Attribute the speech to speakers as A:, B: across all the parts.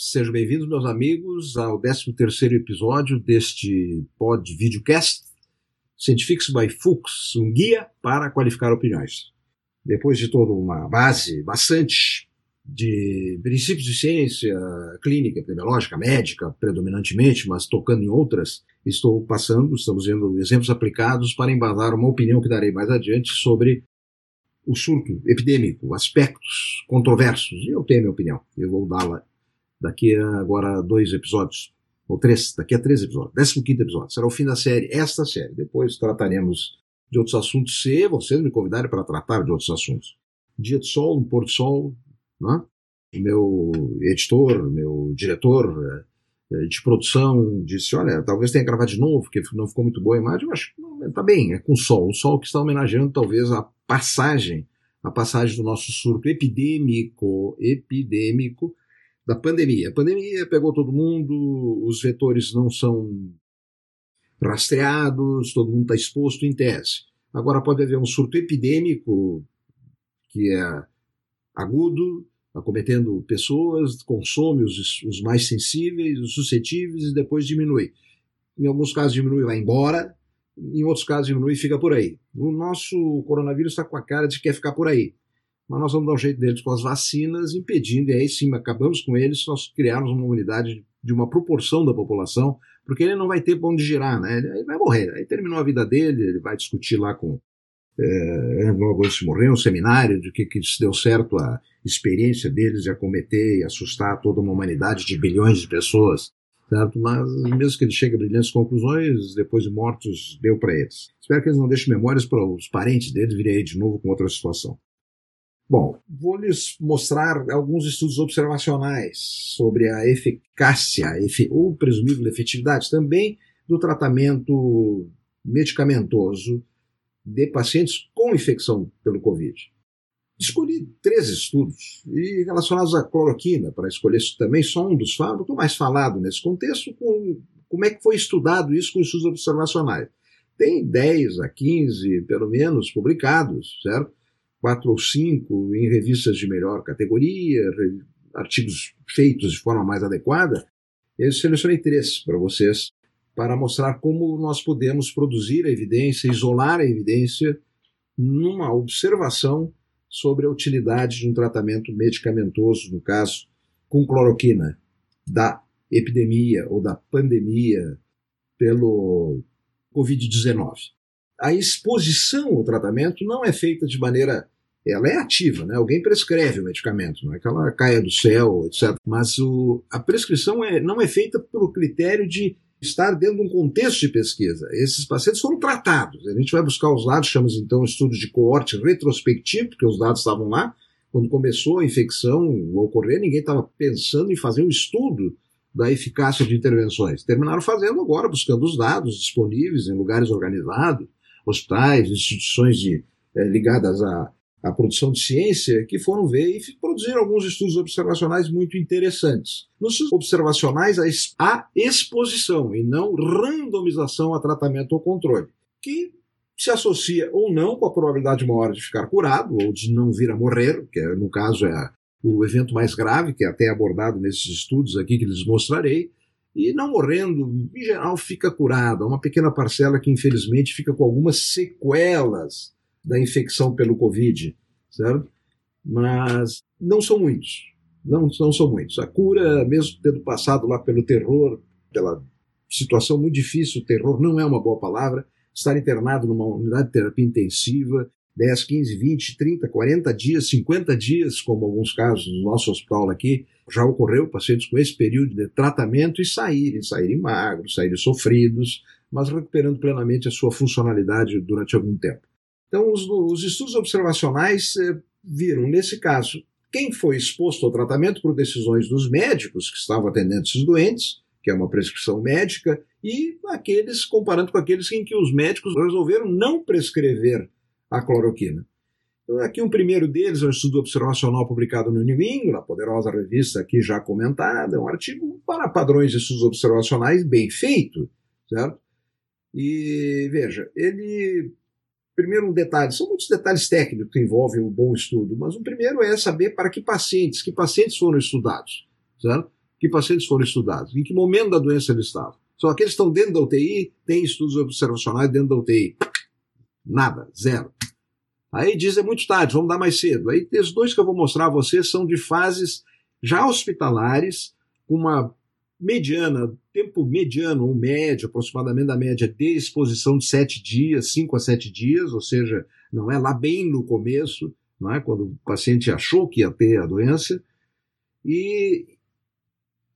A: Sejam bem-vindos, meus amigos, ao 13º episódio deste pod videocast Scientifics by Fuchs, um guia para qualificar opiniões. Depois de toda uma base bastante de princípios de ciência clínica, epidemiológica, médica, predominantemente, mas tocando em outras, estou passando, estamos vendo exemplos aplicados para embasar uma opinião que darei mais adiante sobre o surto epidêmico, aspectos controversos, eu tenho a minha opinião, eu vou dá-la daqui a agora dois episódios, ou três, daqui a três episódios, décimo quinto episódio, será o fim da série, esta série, depois trataremos de outros assuntos, se vocês me convidarem para tratar de outros assuntos. Dia de sol, um pôr de sol, né? o meu editor, meu diretor eh, de produção disse, olha, talvez tenha que gravar de novo, porque não ficou muito boa a imagem, que está bem, é com sol, o sol que está homenageando talvez a passagem, a passagem do nosso surto epidêmico, epidêmico da pandemia. A pandemia pegou todo mundo, os vetores não são rastreados, todo mundo está exposto em tese. Agora pode haver um surto epidêmico que é agudo, acometendo pessoas, consome os, os mais sensíveis, os suscetíveis e depois diminui. Em alguns casos diminui e vai embora, em outros casos diminui e fica por aí. O nosso coronavírus está com a cara de que quer ficar por aí. Mas nós vamos dar um jeito deles com as vacinas, impedindo, e aí sim acabamos com eles nós criarmos uma unidade de uma proporção da população, porque ele não vai ter para onde girar, né? Ele vai morrer. Aí terminou a vida dele, ele vai discutir lá com. É, logo de morrer, um seminário de que, que se deu certo a experiência deles de acometer e assustar toda uma humanidade de bilhões de pessoas certo? Mas mesmo que ele chegue a brilhantes conclusões, depois de mortos, deu para eles. Espero que eles não deixem memórias para os parentes deles virem aí de novo com outra situação. Bom, vou lhes mostrar alguns estudos observacionais sobre a eficácia ou presumível efetividade também do tratamento medicamentoso de pacientes com infecção pelo Covid. Escolhi três estudos e relacionados à cloroquina, para escolher também só um dos fármacos mais falado nesse contexto, com como é que foi estudado isso com estudos observacionais. Tem 10 a 15, pelo menos, publicados, certo? Quatro ou cinco em revistas de melhor categoria, artigos feitos de forma mais adequada. Eu selecionei três para vocês, para mostrar como nós podemos produzir a evidência, isolar a evidência numa observação sobre a utilidade de um tratamento medicamentoso, no caso, com cloroquina, da epidemia ou da pandemia pelo Covid-19. A exposição ao tratamento não é feita de maneira. Ela é ativa, né? alguém prescreve o medicamento, não é que ela caia do céu, etc. Mas o, a prescrição é, não é feita pelo critério de estar dentro de um contexto de pesquisa. Esses pacientes foram tratados. A gente vai buscar os dados, chamamos então estudo de coorte retrospectivo, porque os dados estavam lá. Quando começou a infecção a ocorrer, ninguém estava pensando em fazer um estudo da eficácia de intervenções. Terminaram fazendo agora, buscando os dados disponíveis em lugares organizados, hospitais, instituições de, é, ligadas a a produção de ciência, que foram ver e produziram alguns estudos observacionais muito interessantes. Nos estudos observacionais, há exposição e não randomização a tratamento ou controle, que se associa ou não com a probabilidade maior de ficar curado ou de não vir a morrer, que é, no caso é o evento mais grave, que é até abordado nesses estudos aqui que lhes mostrarei, e não morrendo, em geral, fica curado. Há uma pequena parcela que, infelizmente, fica com algumas sequelas da infecção pelo Covid, certo? Mas não são muitos. Não, não são muitos. A cura, mesmo tendo passado lá pelo terror, pela situação muito difícil, terror não é uma boa palavra, estar internado numa unidade de terapia intensiva, 10, 15, 20, 30, 40 dias, 50 dias, como alguns casos no nosso hospital aqui, já ocorreu pacientes com esse período de tratamento e saírem, saírem magros, saírem sofridos, mas recuperando plenamente a sua funcionalidade durante algum tempo. Então, os, os estudos observacionais eh, viram, nesse caso, quem foi exposto ao tratamento por decisões dos médicos que estavam atendendo esses doentes, que é uma prescrição médica, e aqueles, comparando com aqueles em que os médicos resolveram não prescrever a cloroquina. Então, aqui um primeiro deles é um estudo observacional publicado no New England, a poderosa revista aqui já comentada, é um artigo para padrões de estudos observacionais bem feito, certo? E veja, ele primeiro um detalhe, são muitos detalhes técnicos que envolvem um bom estudo, mas o primeiro é saber para que pacientes, que pacientes foram estudados, certo? Que pacientes foram estudados? Em que momento da doença eles estavam? Só aqueles que estão dentro da UTI, tem estudos observacionais dentro da UTI. Nada, zero. Aí diz é muito tarde, vamos dar mais cedo. Aí os dois que eu vou mostrar a vocês são de fases já hospitalares, com uma mediana, tempo mediano ou médio, aproximadamente da média de exposição de sete dias, cinco a sete dias, ou seja, não é lá bem no começo, não é quando o paciente achou que ia ter a doença, e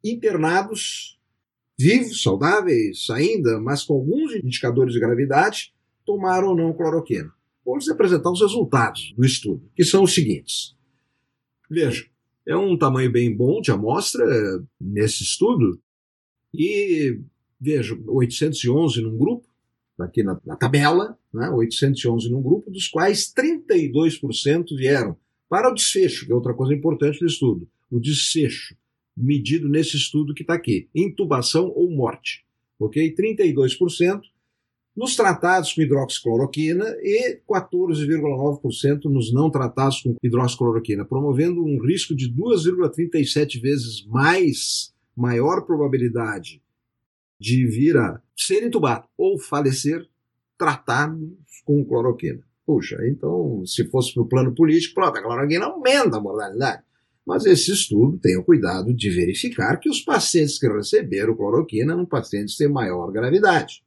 A: internados vivos, saudáveis ainda, mas com alguns indicadores de gravidade, tomaram ou não cloroquina. Vou lhes apresentar os resultados do estudo, que são os seguintes. Veja, é um tamanho bem bom de amostra nesse estudo, e veja, 811 num grupo, aqui na, na tabela, né, 811 num grupo, dos quais 32% vieram para o desfecho, que é outra coisa importante do estudo, o desfecho medido nesse estudo que está aqui, intubação ou morte, ok? 32% nos tratados com hidroxicloroquina e 14,9% nos não tratados com hidroxicloroquina, promovendo um risco de 2,37 vezes mais maior probabilidade de vir a ser entubado ou falecer tratados com cloroquina. Puxa, então, se fosse para o plano político, pronto, a cloroquina aumenta a mortalidade. Mas esse estudo tem o cuidado de verificar que os pacientes que receberam cloroquina eram pacientes de maior gravidade.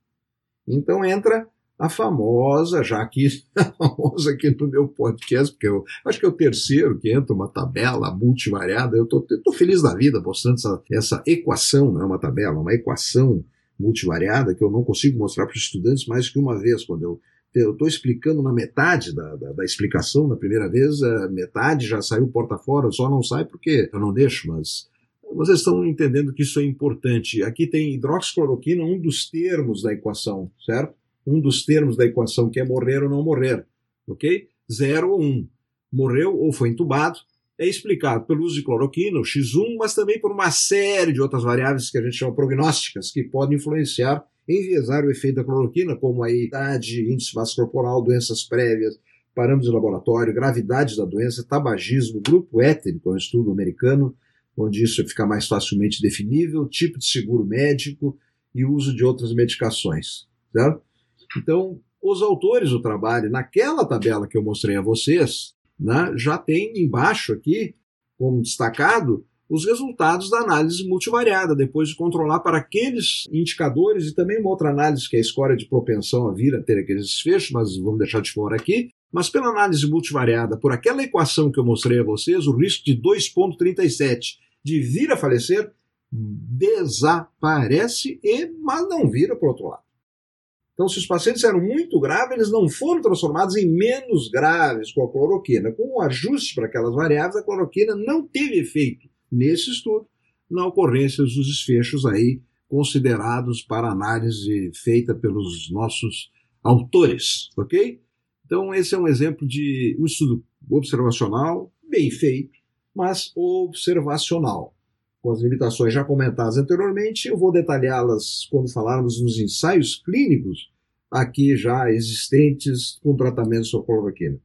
A: Então entra a famosa, já aqui, a famosa aqui no meu podcast, porque eu acho que é o terceiro que entra uma tabela multivariada. Eu estou feliz da vida mostrando essa, essa equação, não é uma tabela, uma equação multivariada que eu não consigo mostrar para os estudantes mais que uma vez, quando eu eu estou explicando na metade da, da, da, explicação, na primeira vez, a metade já saiu porta fora, só não sai porque eu não deixo, mas vocês estão entendendo que isso é importante. Aqui tem hidroxicloroquina, um dos termos da equação, certo? Um dos termos da equação que é morrer ou não morrer, ok? Zero ou um. Morreu ou foi entubado, é explicado pelo uso de cloroquina, o X1, mas também por uma série de outras variáveis que a gente chama prognósticas, que podem influenciar enviesar o efeito da cloroquina, como a idade, índice massa corporal, doenças prévias, parâmetros de laboratório, gravidade da doença, tabagismo, grupo étnico, é um estudo americano, onde isso fica mais facilmente definível, tipo de seguro médico e uso de outras medicações, certo? Então, os autores do trabalho, naquela tabela que eu mostrei a vocês, né, já tem embaixo aqui, como destacado, os resultados da análise multivariada, depois de controlar para aqueles indicadores e também uma outra análise que é a escória de propensão a vir a ter aqueles desfechos, mas vamos deixar de fora aqui. Mas pela análise multivariada, por aquela equação que eu mostrei a vocês, o risco de 2,37 de vir a falecer desaparece e mas não vira para o outro lado. Então, se os pacientes eram muito graves, eles não foram transformados em menos graves com a cloroquina. Com o ajuste para aquelas variáveis, a cloroquina não teve efeito nesse estudo, na ocorrência dos desfechos aí considerados para análise feita pelos nossos autores, ok? Então esse é um exemplo de um estudo observacional bem feito, mas observacional. Com as limitações já comentadas anteriormente, eu vou detalhá-las quando falarmos nos ensaios clínicos aqui já existentes com tratamento com cloroquina.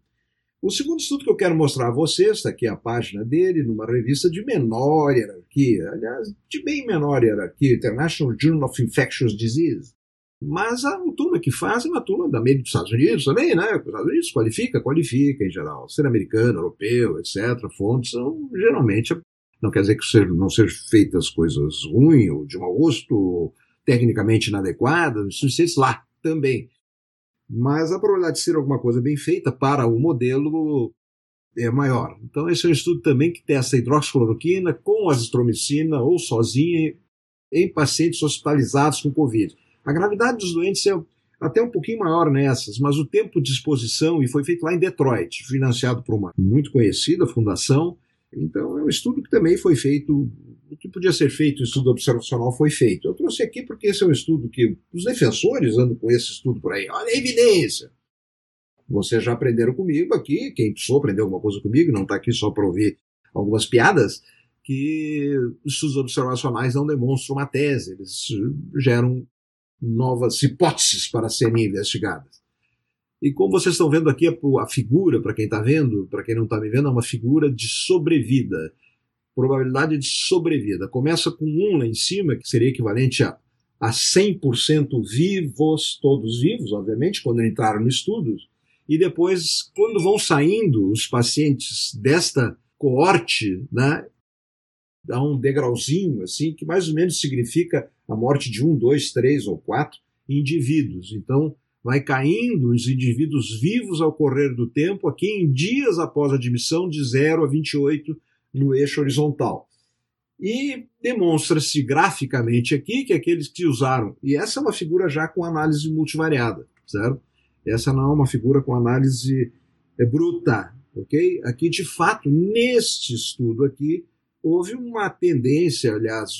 A: O segundo estudo que eu quero mostrar a vocês, está aqui a página dele, numa revista de menor hierarquia, aliás, de bem menor hierarquia, International Journal of Infectious Disease. Mas a turma que faz é uma turma da meio dos Estados Unidos também, né? Os Estados Unidos qualifica, qualifica em geral. Ser americano, europeu, etc. Fontes são geralmente, não quer dizer que não sejam feitas coisas ruins, ou de mau gosto, tecnicamente inadequadas, suficientes lá também mas a probabilidade de ser alguma coisa bem feita para o modelo é maior. Então, esse é um estudo também que testa hidroxicloroquina com azitromicina ou sozinha em pacientes hospitalizados com Covid. A gravidade dos doentes é até um pouquinho maior nessas, mas o tempo de exposição, e foi feito lá em Detroit, financiado por uma muito conhecida fundação, então é um estudo que também foi feito, o que podia ser feito, o estudo observacional foi feito. Eu trouxe aqui porque esse é um estudo que os defensores andam com esse estudo por aí. Olha a evidência! Vocês já aprenderam comigo aqui, quem precisou aprender alguma coisa comigo, não está aqui só para ouvir algumas piadas, que os estudos observacionais não demonstram uma tese, eles geram novas hipóteses para serem investigadas. E como vocês estão vendo aqui, a figura, para quem está vendo, para quem não está me vendo, é uma figura de sobrevida. probabilidade de sobrevida. Começa com 1 lá em cima, que seria equivalente a, a 100% vivos, todos vivos, obviamente, quando entraram no estudo, e depois, quando vão saindo os pacientes desta coorte, né, dá um degrauzinho, assim, que mais ou menos significa a morte de um, dois, três ou quatro indivíduos. Então, vai caindo os indivíduos vivos ao correr do tempo, aqui em dias após a admissão, de 0 a 28 no eixo horizontal. E demonstra-se graficamente aqui que aqueles que usaram, e essa é uma figura já com análise multivariada, certo? Essa não é uma figura com análise é, bruta, ok? Aqui, de fato, neste estudo aqui, houve uma tendência, aliás,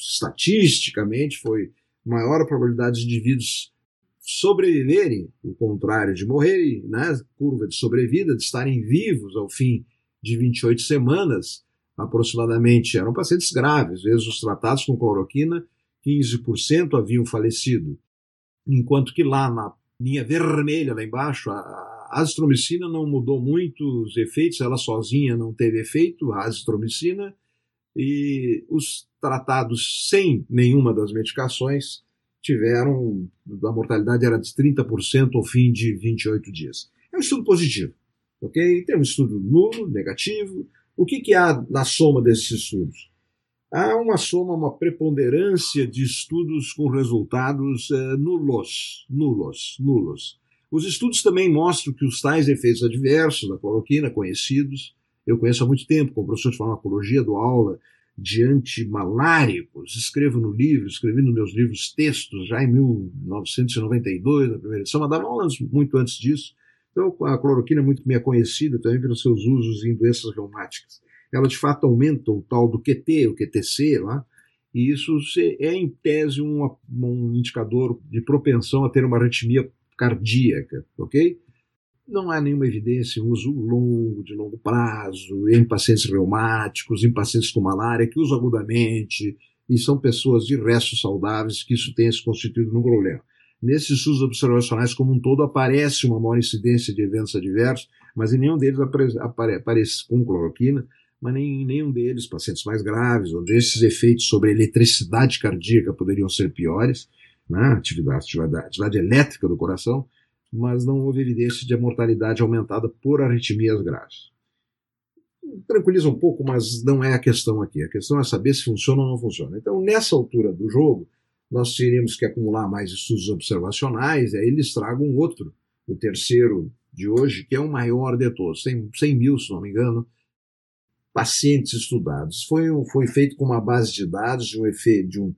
A: estatisticamente, foi maior a probabilidade de indivíduos sobreviverem, o contrário de morrerem, né? curva de sobrevida, de estarem vivos ao fim de 28 semanas, aproximadamente, eram pacientes graves, vezes os tratados com cloroquina, 15% haviam falecido, enquanto que lá na linha vermelha, lá embaixo, a azitromicina não mudou muito os efeitos, ela sozinha não teve efeito, a azitromicina, e os tratados sem nenhuma das medicações tiveram, a mortalidade era de 30% ao fim de 28 dias. É um estudo positivo, ok? Tem um estudo nulo, negativo. O que, que há na soma desses estudos? Há uma soma, uma preponderância de estudos com resultados eh, nulos, nulos, nulos. Os estudos também mostram que os tais efeitos adversos da cloroquina, conhecidos, eu conheço há muito tempo, como professor de farmacologia, do aula de antimaláricos. Escrevo no livro, escrevi nos meus livros textos já em 1992, na primeira edição, mas dava aulas muito antes disso. Então, a cloroquina é muito bem conhecida também pelos seus usos em doenças reumáticas. Ela, de fato, aumenta o tal do QT, o QTC, lá, e isso é, em tese, um, um indicador de propensão a ter uma arritmia cardíaca, ok? Não há nenhuma evidência em uso longo, de longo prazo, em pacientes reumáticos, em pacientes com malária, que usam agudamente, e são pessoas de resto saudáveis, que isso tenha se constituído num problema. Nesses estudos observacionais como um todo, aparece uma maior incidência de eventos adversos, mas em nenhum deles apare apare aparece com cloroquina, mas nem, em nenhum deles, pacientes mais graves, onde esses efeitos sobre a eletricidade cardíaca poderiam ser piores, né, atividade, atividade, atividade elétrica do coração, mas não houve evidência de mortalidade aumentada por arritmias graves. Tranquiliza um pouco, mas não é a questão aqui. A questão é saber se funciona ou não funciona. Então, nessa altura do jogo, nós teríamos que acumular mais estudos observacionais, e aí eles tragam um outro, o terceiro de hoje, que é o maior de todos, tem 100 mil, se não me engano, pacientes estudados. Foi, foi feito com uma base de dados de um, efeito, de um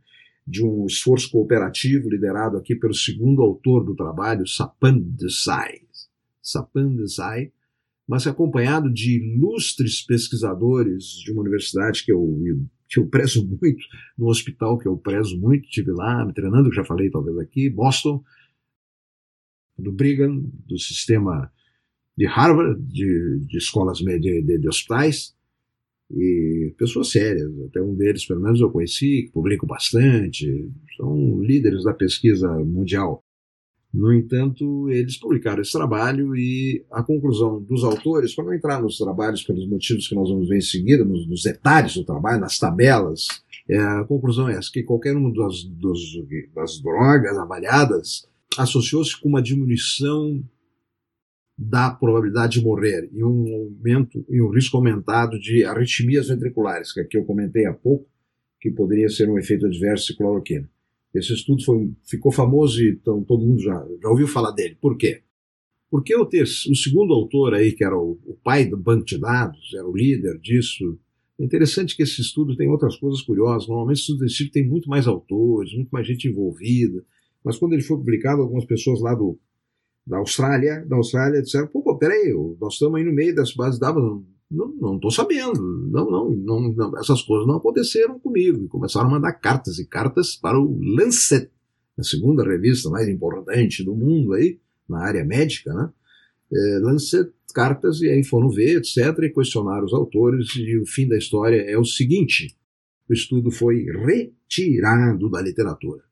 A: de um esforço cooperativo liderado aqui pelo segundo autor do trabalho, Sapan Desai, Sapan Desai, mas acompanhado de ilustres pesquisadores de uma universidade que eu, que eu prezo muito, no hospital que eu prezo muito, estive lá me treinando, já falei talvez aqui, Boston, do Brigham, do sistema de Harvard, de, de escolas de, de, de hospitais, e pessoas sérias, até um deles, pelo menos, eu conheci, que publicam bastante, são líderes da pesquisa mundial. No entanto, eles publicaram esse trabalho e a conclusão dos autores, para não entrar nos trabalhos pelos motivos que nós vamos ver em seguida, nos, nos detalhes do trabalho, nas tabelas, é, a conclusão é essa, que qualquer uma das, das drogas avaliadas associou-se com uma diminuição da probabilidade de morrer e um aumento e um risco aumentado de arritmias ventriculares, que aqui eu comentei há pouco, que poderia ser um efeito adverso de cloroquina. Esse estudo foi, ficou famoso e então, todo mundo já, já ouviu falar dele. Por quê? Porque o, ter, o segundo autor aí, que era o, o pai do banco de dados, era o líder disso, é interessante que esse estudo tem outras coisas curiosas. Normalmente, estudos desse tipo tem muito mais autores, muito mais gente envolvida. Mas quando ele foi publicado, algumas pessoas lá do da Austrália, da Austrália disseram, pô, pô peraí, nós estamos aí no meio das bases dados, não, não estou sabendo, não, não, não, não, essas coisas não aconteceram comigo, e começaram a mandar cartas e cartas para o Lancet, a segunda revista mais importante do mundo aí, na área médica, né, é, Lancet, cartas, e aí foram ver, etc., e questionaram os autores, e o fim da história é o seguinte, o estudo foi retirado da literatura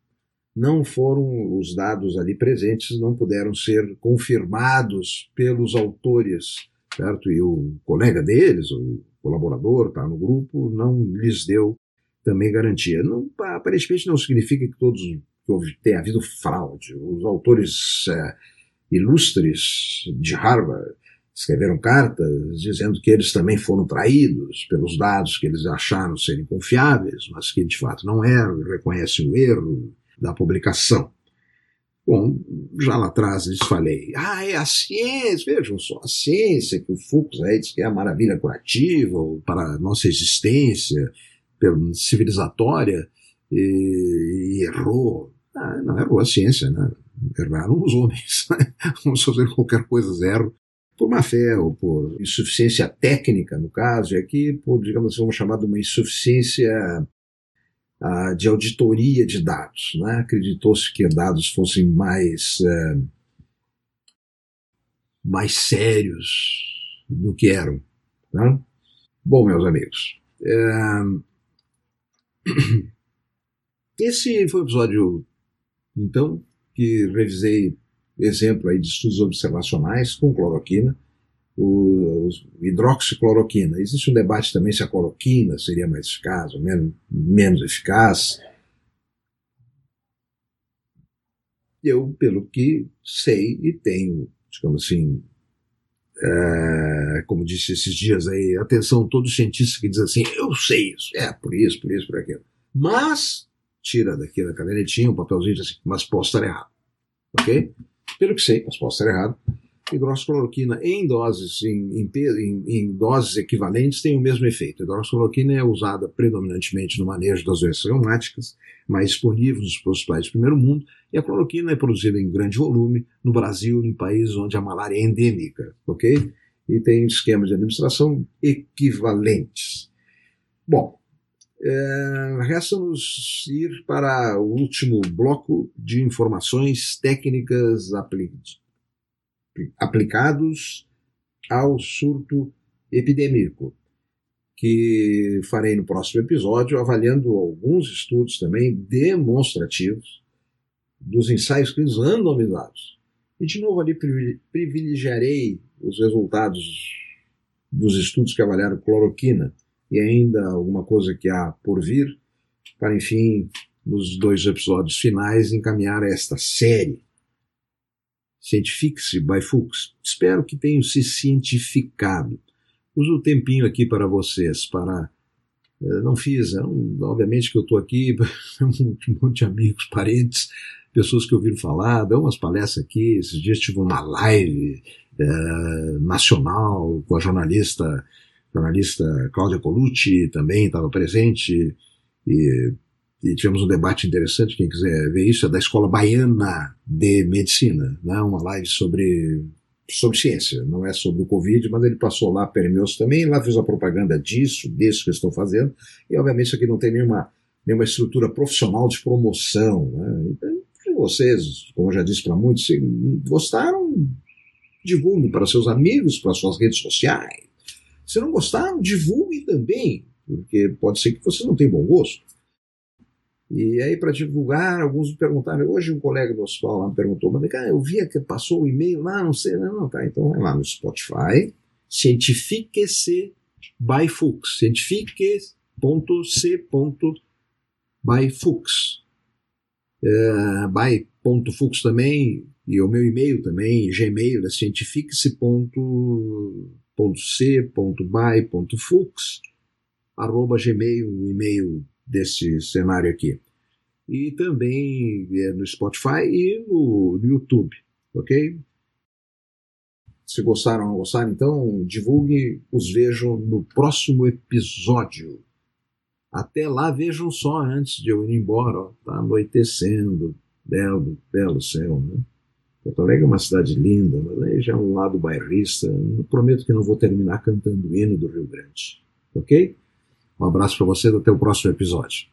A: não foram os dados ali presentes, não puderam ser confirmados pelos autores certo? E o colega deles, o colaborador, está no grupo, não lhes deu também garantia. Não, aparentemente não significa que todos que havido fraude. Os autores é, ilustres de Harvard escreveram cartas dizendo que eles também foram traídos pelos dados que eles acharam serem confiáveis, mas que de fato não eram, reconhecem o erro da publicação. Bom, já lá atrás lhes falei, ah, é a ciência, vejam só, a ciência, que o Fux aí diz que é a maravilha curativa para a nossa existência civilizatória, e, e errou. Ah, não errou a ciência, né? Erraram os homens. Né? Vamos fazer qualquer coisa zero por má fé ou por insuficiência técnica, no caso, e aqui por, digamos assim, vamos chamar de uma insuficiência uh, de auditoria de dados. Né? Acreditou-se que dados fossem mais, uh, mais sérios do que eram. Né? Bom, meus amigos, uh, esse foi o episódio, então, que revisei exemplo aí de estudos observacionais com cloroquina, o, o hidroxicloroquina. Existe um debate também se a cloroquina seria mais eficaz ou menos, menos eficaz. Eu, pelo que sei e tenho, digamos assim, é, como disse esses dias aí, atenção, todo cientista que diz assim, eu sei isso, é por isso, por isso, por aquilo. Mas, tira daqui da cadernetinha um papelzinho assim, mas posso estar errado. Ok? Pelo que sei, mas posso estar errado, hidroxicloroquina em doses, em, em, em, doses equivalentes tem o mesmo efeito. A hidroxicloroquina é usada predominantemente no manejo das doenças reumáticas, mais disponível nos hospitais de primeiro mundo, e a cloroquina é produzida em grande volume no Brasil, em países onde a malária é endêmica, ok? E tem esquemas de administração equivalentes. Bom, é, Resta-nos ir para o último bloco de informações técnicas aplicados ao surto epidêmico, que farei no próximo episódio, avaliando alguns estudos também demonstrativos dos ensaios clínicos randomizados. E de novo ali privilegiarei os resultados dos estudos que avaliaram cloroquina e ainda alguma coisa que há por vir, para enfim, nos dois episódios finais, encaminhar esta série. Cientifique-se by Fuchs. Espero que tenham se cientificado. Uso o tempinho aqui para vocês, para. Eh, não fiz, é obviamente que eu estou aqui, um monte de amigos, parentes, pessoas que ouviram falar, deu umas palestras aqui. Esses dias tive uma live é, nacional com a jornalista jornalista Cláudia Colucci também estava presente, e, e, tivemos um debate interessante, quem quiser ver isso, é da Escola Baiana de Medicina, né? uma live sobre, sobre ciência, não é sobre o Covid, mas ele passou lá, permeou-se também, lá fez a propaganda disso, disso que estou fazendo, e obviamente isso aqui não tem nenhuma, nenhuma estrutura profissional de promoção. Né? Então, vocês, como eu já disse para muitos, se gostaram, divulguem para seus amigos, para suas redes sociais, se não gostaram, divulguem também, porque pode ser que você não tenha bom gosto. E aí, para divulgar, alguns me perguntaram. Hoje, um colega do hospital lá me perguntou: mas cara, eu vi que passou o e-mail lá, não sei, não, não, tá. Então, vai lá no Spotify, cientifique-se by Fuchs, cientifique.c.by Fuchs. É, by.fuchs também, e o meu e-mail também, gmail, é cientifique-se c.by.fux, arroba gmail, e-mail desse cenário aqui. E também é no Spotify e no, YouTube, ok? Se gostaram ou não gostaram, então divulgue, os vejam no próximo episódio. Até lá, vejam só antes de eu ir embora, tá anoitecendo, belo, belo céu, né? Porto Alegre é uma cidade linda, mas aí já é um lado bairrista. Prometo que não vou terminar cantando o hino do Rio Grande. Ok? Um abraço para vocês, até o próximo episódio.